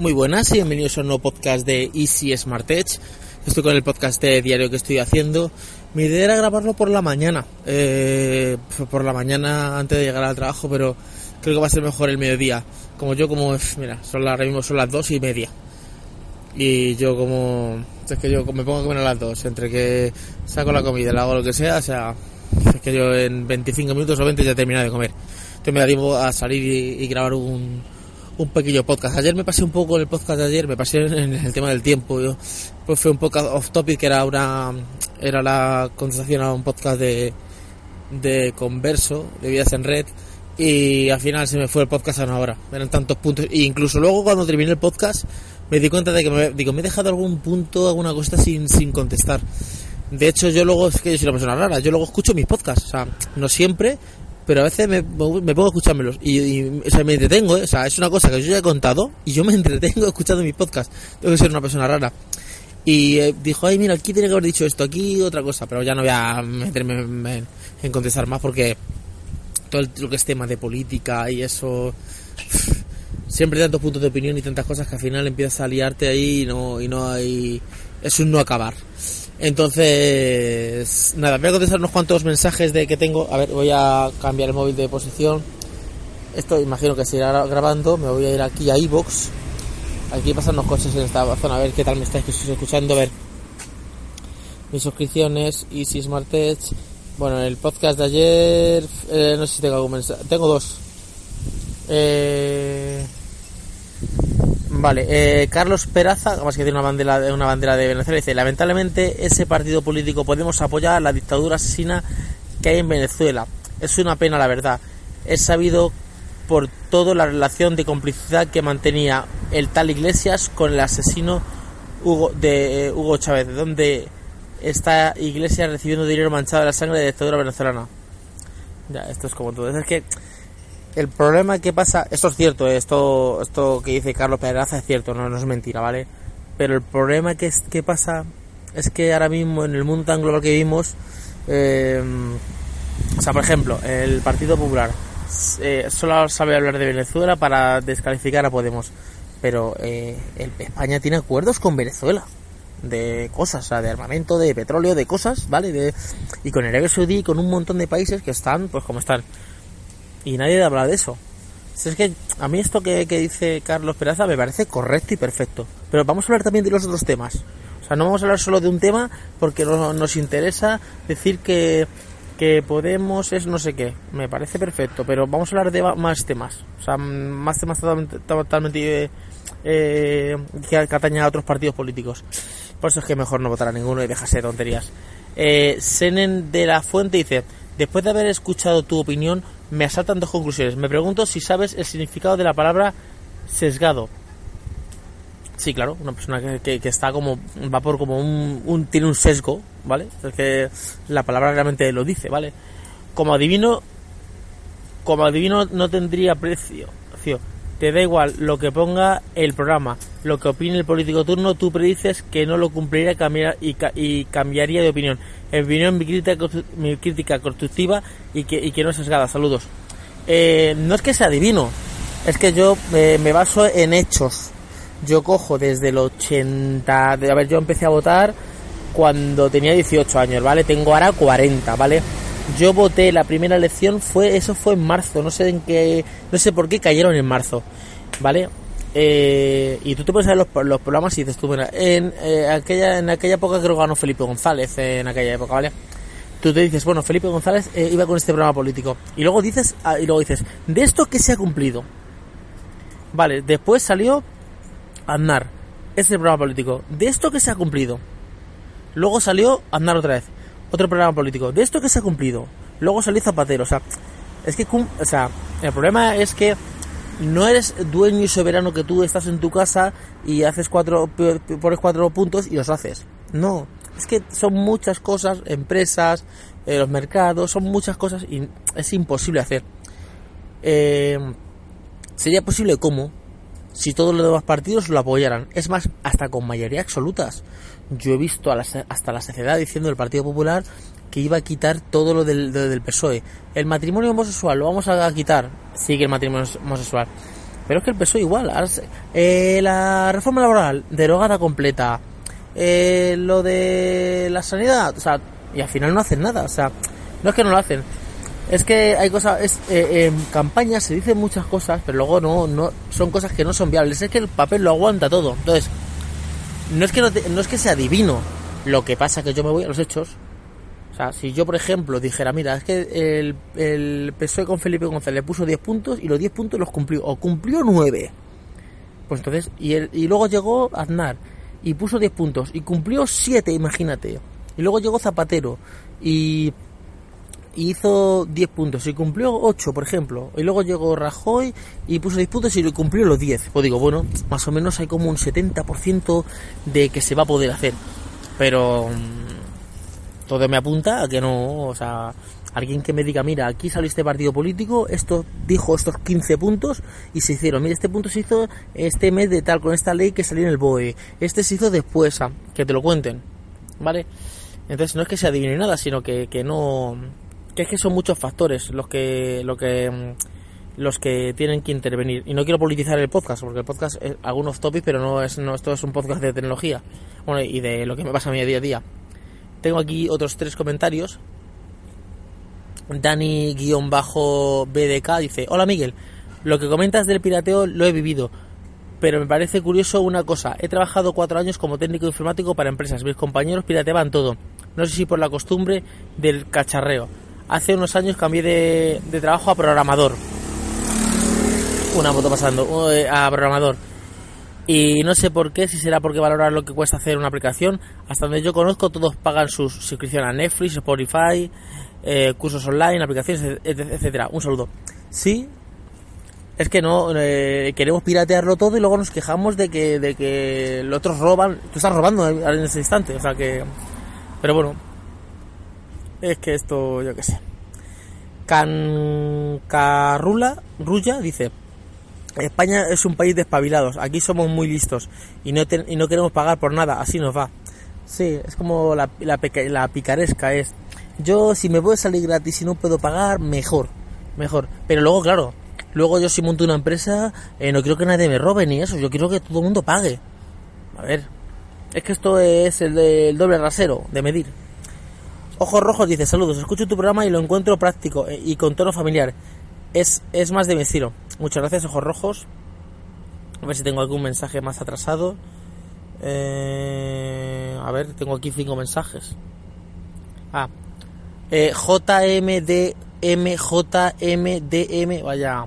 Muy buenas y bienvenidos a un nuevo podcast de Easy Smart Edge. Estoy con el podcast de diario que estoy haciendo. Mi idea era grabarlo por la mañana, eh, por la mañana antes de llegar al trabajo, pero creo que va a ser mejor el mediodía. Como yo, como, mira, son ahora mismo son las dos y media. Y yo como, es que yo me pongo a comer a las dos, entre que saco la comida, la hago lo que sea, o sea, es que yo en 25 minutos o 20 ya he terminado de comer. Entonces me da tiempo a salir y, grabar un, un pequeño podcast. Ayer me pasé un poco el podcast de ayer, me pasé en el tema del tiempo. Yo, pues fue un podcast off topic que era una era la contestación a un podcast de, de converso, de vidas en red. Y al final se me fue el podcast a una hora. Eran tantos puntos. E incluso luego cuando terminé el podcast me di cuenta de que me, digo, me he dejado algún punto, alguna cosa sin, sin contestar. De hecho, yo luego, es que yo soy una persona rara, yo luego escucho mis podcasts, o sea, no siempre, pero a veces me, me pongo a escuchármelos y, me entretengo, ¿eh? o sea, es una cosa que yo ya he contado y yo me entretengo escuchando mis podcasts. Tengo que ser una persona rara. Y eh, dijo, ay, mira, aquí tiene que haber dicho esto, aquí otra cosa, pero ya no voy a meterme en, contestar más porque todo lo que es tema de política y eso siempre hay tantos puntos de opinión y tantas cosas que al final empiezas a liarte ahí y no, y no hay... es un no acabar. Entonces, nada, voy a contestar unos cuantos mensajes de que tengo. A ver, voy a cambiar el móvil de posición. Esto imagino que seguirá grabando. Me voy a ir aquí a iBox. Aquí pasan los coches en esta zona. A ver qué tal me estáis escuchando. A ver. Mis suscripciones, Easy Smart Edge. Bueno, el podcast de ayer. Eh, no sé si tengo algún mensaje. Tengo dos. Eh Vale, eh, Carlos Peraza, más que tiene una bandera, una bandera de Venezuela, dice, lamentablemente ese partido político podemos apoyar la dictadura asesina que hay en Venezuela. Es una pena, la verdad. Es sabido por todo la relación de complicidad que mantenía el tal Iglesias con el asesino Hugo, de eh, Hugo Chávez, donde está Iglesias recibiendo dinero manchado de la sangre de la dictadura venezolana. Ya, esto es como todo. Es que el problema que pasa, esto es cierto, eh, esto, esto que dice Carlos Pedraza es cierto, no, no es mentira, ¿vale? Pero el problema que, es, que pasa es que ahora mismo en el mundo tan global que vivimos, eh, o sea, por ejemplo, el Partido Popular eh, solo sabe hablar de Venezuela para descalificar a Podemos, pero el, España tiene acuerdos con Venezuela de cosas, o sea, de armamento, de petróleo, de cosas, ¿vale? De, y con Arabia Saudí, con un montón de países que están, pues como están y nadie habla de eso. es que a mí esto que, dice Carlos Peraza me parece correcto y perfecto. Pero vamos a hablar también de los otros temas. O sea, no vamos a hablar solo de un tema porque no, nos interesa decir que, que Podemos es no sé qué. Me parece perfecto, pero vamos a hablar de más temas. O sea, más temas totalmente, totalmente eh, que atañen a otros partidos políticos. Por eso es que mejor no votar a ninguno y dejarse de tonterías. Eh, Senen de la Fuente dice, después de haber escuchado tu opinión, me asaltan dos conclusiones. Me pregunto si sabes el significado de la palabra sesgado. Sí, claro, una persona que, que, está como, va por como un, tiene un sesgo, ¿vale? Es que la palabra realmente lo dice, ¿vale? Como adivino, como adivino no tendría precio. Te da igual lo que ponga el programa, lo que opine el político turno, tú predices que no lo cumpliría y, y cambiaría de opinión. En opinión, mi crítica, mi crítica constructiva y que, y que no es sesgada. Saludos. Eh, no es que sea divino, es que yo me baso en hechos. Yo cojo desde el 80, de, a ver, yo empecé a votar cuando tenía 18 años, ¿vale? Tengo ahora 40, ¿vale? Yo voté la primera elección fue eso fue en marzo, no sé en qué, no sé por qué cayeron en marzo, ¿vale? Eh, y tú te puedes ver los, los programas y dices tú, en, eh, aquella, en aquella época creo que ganó Felipe González, en aquella época, ¿vale? Tú te dices, bueno, Felipe González eh, iba con este programa político. Y luego dices, ah, y luego dices, de esto que se ha cumplido. Vale, después salió Aznar, este programa político. De esto que se ha cumplido. Luego salió Aznar otra vez, otro programa político. De esto que se ha cumplido. Luego salió Zapatero, o sea, es que, o sea, el problema es que no eres dueño y soberano que tú estás en tu casa y haces cuatro, pones cuatro puntos y los haces. No, es que son muchas cosas, empresas, eh, los mercados, son muchas cosas y es imposible hacer. Eh, sería posible cómo si todos los demás partidos lo apoyaran. Es más, hasta con mayoría absolutas. Yo he visto hasta la sociedad diciendo el Partido Popular que iba a quitar todo lo del, PSOE. El matrimonio homosexual lo vamos a quitar. Sigue el matrimonio homosexual. Pero es que el PSOE igual. Eh, la reforma laboral derogada completa. Eh, lo de la sanidad, o sea, y al final no hacen nada. O sea, no es que no lo hacen. Es que hay cosas, es, eh, en campaña se dicen muchas cosas, pero luego no, no, son cosas que no son viables. Es que el papel lo aguanta todo. Entonces, no es que no, no es que sea. Lo que pasa que yo me voy a los hechos si yo, por ejemplo, dijera, mira, es que el, el PSOE con Felipe González le puso 10 puntos y los 10 puntos los cumplió, o cumplió 9. Pues entonces, y, y luego llegó Aznar y puso 10 puntos y cumplió 7, imagínate. Y luego llegó Zapatero y hizo 10 puntos y cumplió 8, por ejemplo. Y luego llegó Rajoy y puso 10 puntos y cumplió los 10. Pues digo, bueno, más o menos hay como un 70% de que se va a poder hacer. Pero todo me apunta a que no, o sea, alguien que me diga, mira, aquí salió este partido político, esto dijo estos 15 puntos y se hicieron, mira, este punto se hizo este mes de tal, con esta ley que salió en el BOE, este se hizo después, a, que te lo cuenten, ¿vale? Entonces no es que se adivine nada, sino que, que no, que es que son muchos factores los que, lo que, los que tienen que intervenir. Y no quiero politizar el podcast, porque el podcast es algunos topics, pero no es, no, esto es un podcast de tecnología, bueno, y de lo que me pasa a mí día a día. Tengo aquí otros tres comentarios. Dani-BDK dice, hola Miguel, lo que comentas del pirateo lo he vivido, pero me parece curioso una cosa, he trabajado cuatro años como técnico informático para empresas, mis compañeros pirateaban todo, no sé si por la costumbre del cacharreo. Hace unos años cambié de, de trabajo a programador. Una moto pasando, eh, a programador y no sé por qué, si será porque valorar lo que cuesta hacer una aplicación. Hasta donde yo conozco, todos pagan su suscripción a Netflix, Spotify, eh, cursos online, aplicaciones, etcétera. Un saludo. Sí, es que no eh, queremos piratearlo todo y luego nos quejamos de que de que los otros roban. Tú estás robando en ese instante, o sea que. Pero bueno, es que esto, yo qué sé. Cancarrula Rulla dice. España es un país de espabilados, aquí somos muy listos y no, y no queremos pagar por nada, así nos va. Sí, es como la, la, la picaresca es, yo si me puedo salir gratis y no puedo pagar, mejor, mejor. Pero luego, claro, luego yo si monto una empresa, eh, no quiero que nadie me robe ni eso, yo quiero que todo el mundo pague. A ver, es que esto es el, del doble rasero de medir. Ojos Rojos dice, saludos, escucho tu programa y lo encuentro práctico eh, y con tono familiar es, es más de mi estilo. Muchas gracias, ojos rojos. A ver si tengo algún mensaje más atrasado. Eh, a ver, tengo aquí cinco mensajes. Ah, eh, JMDM, JMDM, vaya,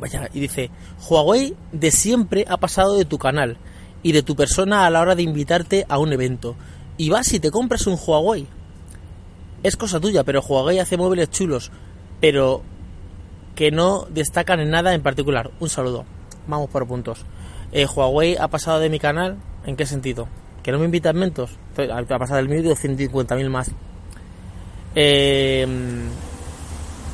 vaya, y dice, Huawei de siempre ha pasado de tu canal y de tu persona a la hora de invitarte a un evento. Y vas y te compras un Huawei. Es cosa tuya, pero Huawei hace móviles chulos. Pero que no destacan en nada en particular. Un saludo. Vamos por puntos. Eh, Huawei ha pasado de mi canal. ¿En qué sentido? ¿Que no me invitan mentos? Ha pasado del mío y 150.000 más. Eh,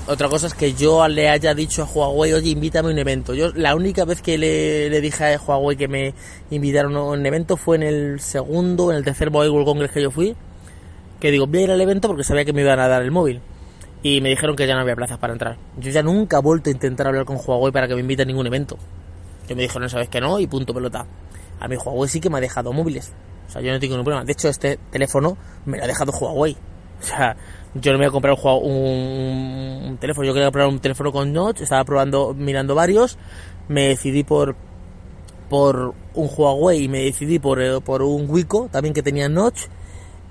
otra cosa es que yo le haya dicho a Huawei, oye, invítame a un evento. Yo la única vez que le, dije a Huawei que me invitaron a un evento fue en el segundo, en el tercer Mobile World Congress que yo fui. Que digo, voy a ir al evento porque sabía que me iban a dar el móvil y me dijeron que ya no había plazas para entrar. Yo ya nunca he vuelto a intentar hablar con Huawei para que me invite a ningún evento. Yo me dijeron, sabes que no, y punto pelota. A mi Huawei sí que me ha dejado móviles. O sea, yo no tengo ningún problema. De hecho, este teléfono me lo ha dejado Huawei. O sea, yo no me voy a comprar un, teléfono. Yo quería comprar un teléfono con notch. Estaba probando, mirando varios. Me decidí por por un Huawei y me decidí por, eh, por un Wiko también que tenía notch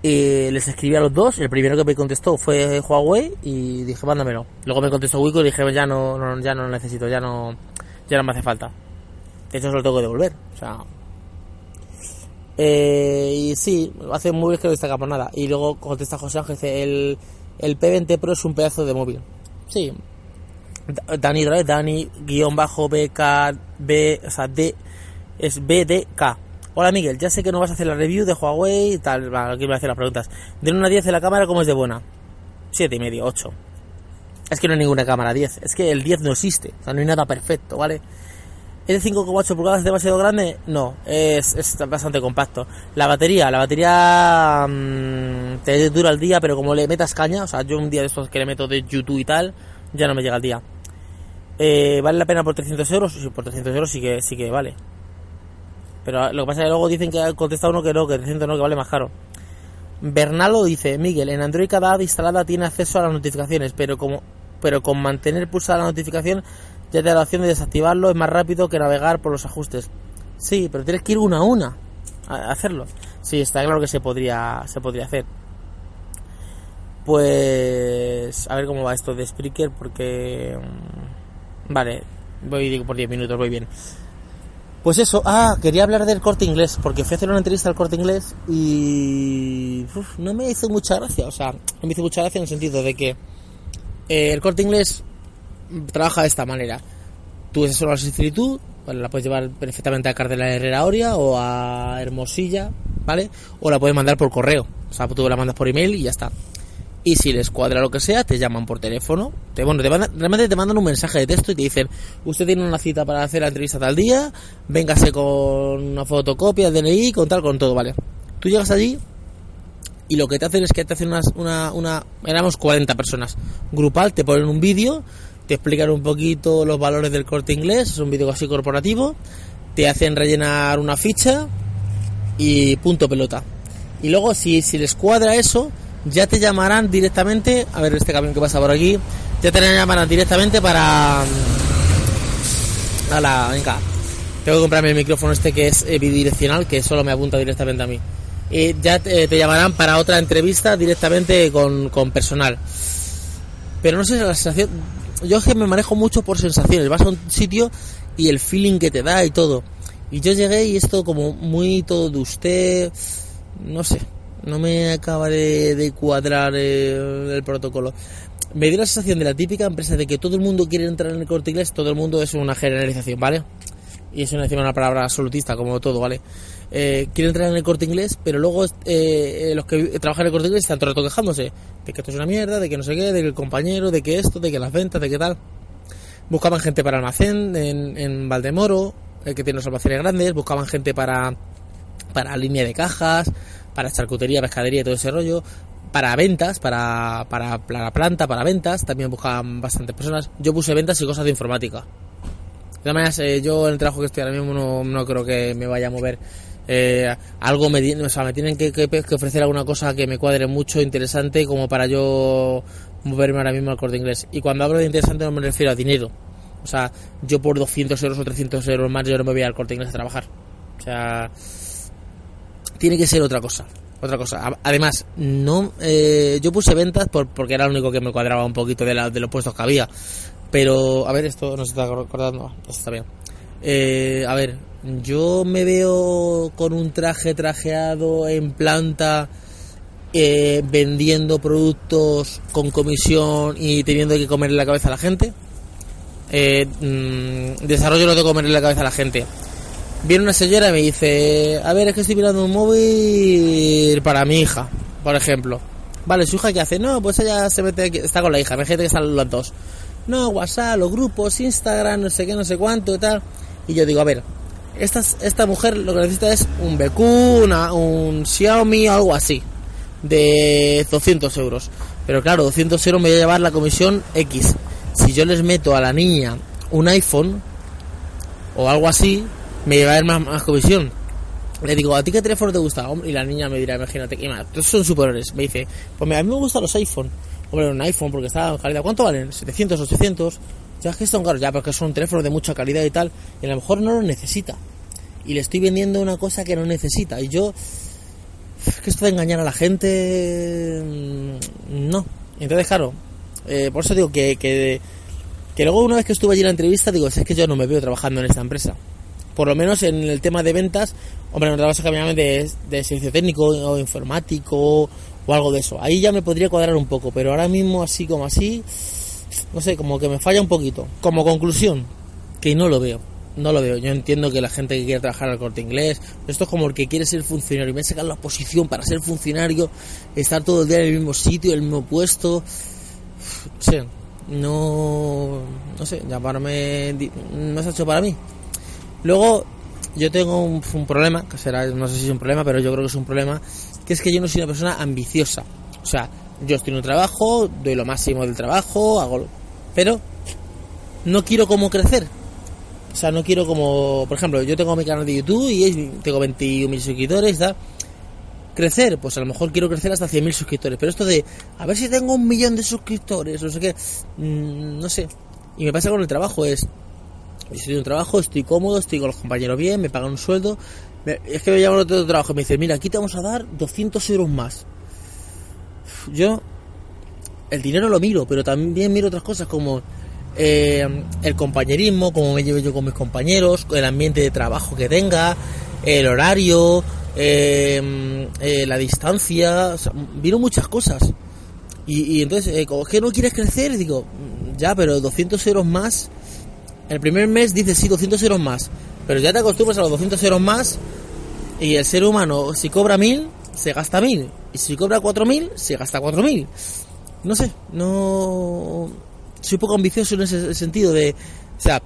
y les escribí a los dos. El primero que me contestó fue Huawei y dije, mándamelo. Luego me contestó Wiko y dije, ya no, no, ya no lo necesito, ya no, ya no me hace falta. De hecho, se lo tengo que devolver. O sea. Eh, y sí, hace muy bien que no destaca por nada. Y luego contesta José Ángel, el, el P20 Pro es un pedazo de móvil. Sí. Dani Dani, guion bajo BK, B, o sea, D, es BDK Hola Miguel, ya sé que no vas a hacer la review de Huawei y tal, aquí voy a hacer las preguntas. De 1 a 10 de la cámara, ¿cómo es de buena? 7 y medio, 8. Es que no hay ninguna cámara 10, es que el 10 no existe, o sea, no hay nada perfecto, ¿vale? ¿Es de 5,8 pulgadas demasiado grande? No, es, bastante compacto. La batería, la batería mmm, te dura el día, pero como le metas caña, o sea, yo un día de estos que le meto de YouTube y tal, ya no me llega el día. Eh, ¿Vale la pena por 300 euros? Sí, por 300 euros sí que, sí que vale. Pero lo que pasa es que luego dicen que ha contestado uno que no, que 300 no, que vale más caro. Bernalo dice, Miguel, en Android cada app instalada tiene acceso a las notificaciones, pero como pero con mantener pulsada la notificación ya te da la opción de desactivarlo, es más rápido que navegar por los ajustes. Sí, pero tienes que ir una a una a hacerlo. Sí, está claro que se podría se podría hacer. Pues a ver cómo va esto de Spreaker porque mm, vale, voy por 10 minutos, voy bien. Pues eso, ah, quería hablar del corte inglés, porque fui a hacer una entrevista al corte inglés y no me hizo mucha gracia, o sea, no me hizo mucha gracia en el sentido de que eh, el corte inglés trabaja de esta manera. Tú haces una solicitud, la puedes llevar perfectamente a Cardela Herrera Oria o a Hermosilla, ¿vale? O la puedes mandar por correo, o sea, tú la mandas por email y ya está y si les cuadra lo que sea, te llaman por teléfono. Te, bueno, te mandan, realmente te mandan un mensaje de texto y te dicen, usted tiene una cita para hacer la entrevista tal día, véngase con una fotocopia, DNI, con tal, con todo, ¿vale? Tú llegas allí y lo que te hacen es que te hacen una, una, una éramos 40 personas, grupal, te ponen un vídeo, te explican un poquito los valores del corte inglés, es un vídeo así corporativo, te hacen rellenar una ficha y punto pelota. Y luego si, si les cuadra eso, ya te llamarán directamente, a ver este camión que pasa por aquí, ya te llamarán directamente para... Mm, a la, venga, tengo que comprarme el micrófono este que es eh, bidireccional, que solo me apunta directamente a mí. Y ya te, llamarán para otra entrevista directamente con, con personal. Pero no sé, la sensación... Yo es que me manejo mucho por sensaciones. Vas a un sitio y el feeling que te da y todo. Y yo llegué y esto como muy todo de usted... No sé, no me acaba de, cuadrar el, protocolo. Me dio la sensación de la típica empresa de que todo el mundo quiere entrar en el corte inglés, todo el mundo es una generalización, ¿vale? Y es una, una palabra absolutista, como todo, ¿vale? Eh, quiere entrar en el corte inglés, pero luego eh, los que trabajan en el corte inglés están todo el rato quejándose de que esto es una mierda, de que no sé qué, de que el compañero, de que esto, de que las ventas, de que tal. Buscaban gente para almacén en, en Valdemoro, el que tiene los almacenes grandes, buscaban gente para, para línea de cajas, para charcutería, pescadería y todo ese rollo, para ventas, para, para, la planta, para ventas, también buscaban bastantes personas. Yo puse ventas y cosas de informática. De todas maneras, eh, yo en el trabajo que estoy ahora mismo no, no creo que me vaya a mover. Eh, algo me, o sea, me tienen que, que, ofrecer alguna cosa que me cuadre mucho, interesante, como para yo moverme ahora mismo al corte inglés. Y cuando hablo de interesante no me refiero a dinero. O sea, yo por 200 euros o 300 euros más yo no me voy al corte inglés a trabajar. O sea, tiene que ser otra cosa. Otra cosa. Además, no, eh, yo puse ventas por, porque era lo único que me cuadraba un poquito de, la, de los puestos que había. Pero, a ver, esto no se está acordando. Esto está bien. Eh, a ver, yo me veo con un traje trajeado en planta, eh, vendiendo productos con comisión y teniendo que comerle la cabeza a la gente. Mm, desarrollo lo de comerle la cabeza a la gente viene una señora y me dice, a ver, es que estoy mirando un móvil para mi hija, por ejemplo. Vale, su hija qué hace, no, pues ella se mete, está con la hija, imagínate que están los dos. No, WhatsApp, los grupos, Instagram, no sé qué, no sé cuánto y tal. Y yo digo, a ver, esta, esta mujer lo que necesita es un BQ, un Xiaomi o algo así, de 200 euros. Pero claro, 200 euros me voy a llevar la comisión X. Si yo les meto a la niña un iPhone o algo así, me lleva más, más comisión. Le digo, ¿a ti qué teléfono te gusta? Y la niña me dirá, imagínate, que estos son superiores. Me dice, pues a mí me gustan los iPhone. Hombre, un iPhone porque está en calidad. ¿Cuánto valen? 700, 800. Ya es que son caros, ya porque son teléfonos de mucha calidad y tal. Y a lo mejor no lo necesita. Y le estoy vendiendo una cosa que no necesita. Y yo, es que esto de engañar a la gente, mm, no. Entonces, claro, eh, por eso digo que, que, que luego una vez que estuve allí en la entrevista, digo, es que yo no me veo trabajando en esta empresa por lo menos en el tema de ventas, hombre, no te vas a cambiar de, de servicio técnico o informático o algo de eso. Ahí ya me podría cuadrar un poco, pero ahora mismo así como así, no sé, como que me falla un poquito. Como conclusión, que no lo veo. No lo veo. Yo entiendo que la gente que quiere trabajar al corte inglés, esto es como el que quiere ser funcionario. Me sacar la posición para ser funcionario, estar todo el día en el mismo sitio, en el mismo puesto. No sé, no, no sé, llamarme no se ha hecho para mí. Luego, yo tengo un, problema, que será, no sé si es un problema, pero yo creo que es un problema, que es que yo no soy una persona ambiciosa. O sea, yo estoy en un trabajo, doy lo máximo del trabajo, hago... Pero no quiero como crecer. O sea, no quiero como, por ejemplo, yo tengo mi canal de YouTube y tengo 21.000 suscriptores, ¿da? Crecer, pues a lo mejor quiero crecer hasta 100.000 suscriptores, pero esto de, a ver si tengo un millón de suscriptores, no sé qué, mm, no sé. Y me pasa con el trabajo, es, estoy en un trabajo, estoy cómodo, estoy con los compañeros bien, me pagan un sueldo, es que me llaman otro trabajo y me dicen, mira, aquí te vamos a dar 200 euros más. Yo, el dinero lo miro, pero también miro otras cosas como eh, el compañerismo, cómo me llevo yo con mis compañeros, el ambiente de trabajo que tenga, el horario, eh, eh, la distancia, o muchas cosas. Y, entonces, como que no quieres crecer, digo, ya, pero 200 euros más, el primer mes dices, sí, 200 euros más, pero ya te acostumbras a los 200 euros más y el ser humano, si cobra 1000, se gasta 1000, y si cobra 4000, se gasta 4000. No sé, no soy poco ambicioso en ese sentido de, o sea,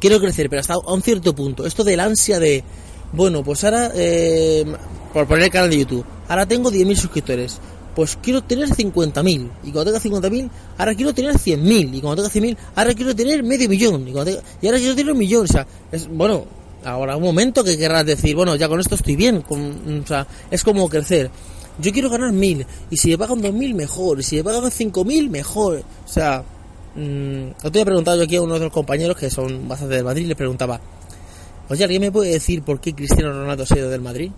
quiero crecer, pero hasta un cierto punto. Esto del ansia de, bueno, pues ahora, eh, por poner el canal de YouTube, ahora tengo 10.000 suscriptores, pues quiero tener 50.000, y cuando tenga 50.000, ahora quiero tener 100.000, y cuando tenga 100.000, ahora quiero tener medio millón, y, cuando y ahora quiero tener un millón, o sea, es, bueno, ahora un momento que querrás decir, bueno, ya con esto estoy bien, con, o sea, es como crecer. Yo quiero ganar 1.000, y si me pagan 2.000, mejor, y si me pagan 5.000, mejor, o sea, Mm, otro he preguntado yo aquí a uno de los compañeros que son bastante del Madrid, le preguntaba, oye, ¿alguien me puede decir por qué Cristiano Ronaldo se ha ido del Madrid?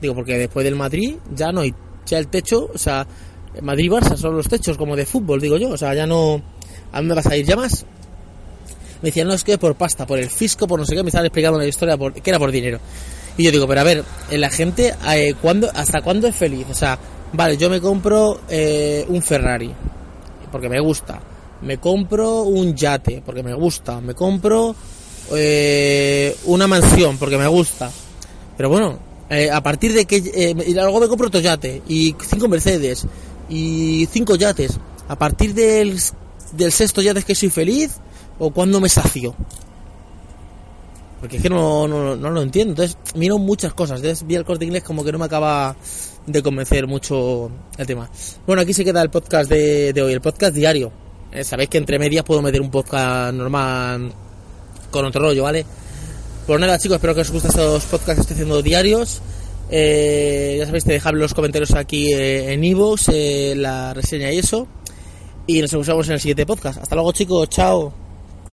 Digo, porque después del Madrid ya no hay, ya el techo, o sea, Madrid-Barça son los techos como de fútbol, digo yo, o sea, ya no, ¿a dónde vas a ir ya más? Me decían, no, es que por pasta, por el fisco, por no sé qué, me estaban explicando la historia por, que era por dinero. Y yo digo, pero a ver, la gente, eh, ¿hasta cuándo es feliz? O sea, vale, yo me compro eh, un Ferrari, porque me gusta me compro un yate porque me gusta, me compro eh, una mansión porque me gusta. Pero bueno, eh, a partir de que eh, luego me compro otro yate y cinco Mercedes y cinco yates, a partir del, del sexto yate es que soy feliz o cuando me sacio. Porque es que no, no, no, lo entiendo. Entonces, miro muchas cosas. Entonces, vi el corte inglés como que no me acaba de convencer mucho el tema. Bueno, aquí se queda el podcast de, de hoy, el podcast diario. Eh, sabéis que entre medias puedo meter un podcast normal con otro rollo, ¿vale? Pues nada, chicos, espero que os gusten estos podcasts que estoy haciendo diarios. Eh, ya sabéis, te dejad los comentarios aquí eh, en Evox, la reseña y eso. Y nos vemos en el siguiente podcast. Hasta luego, chicos. Chao.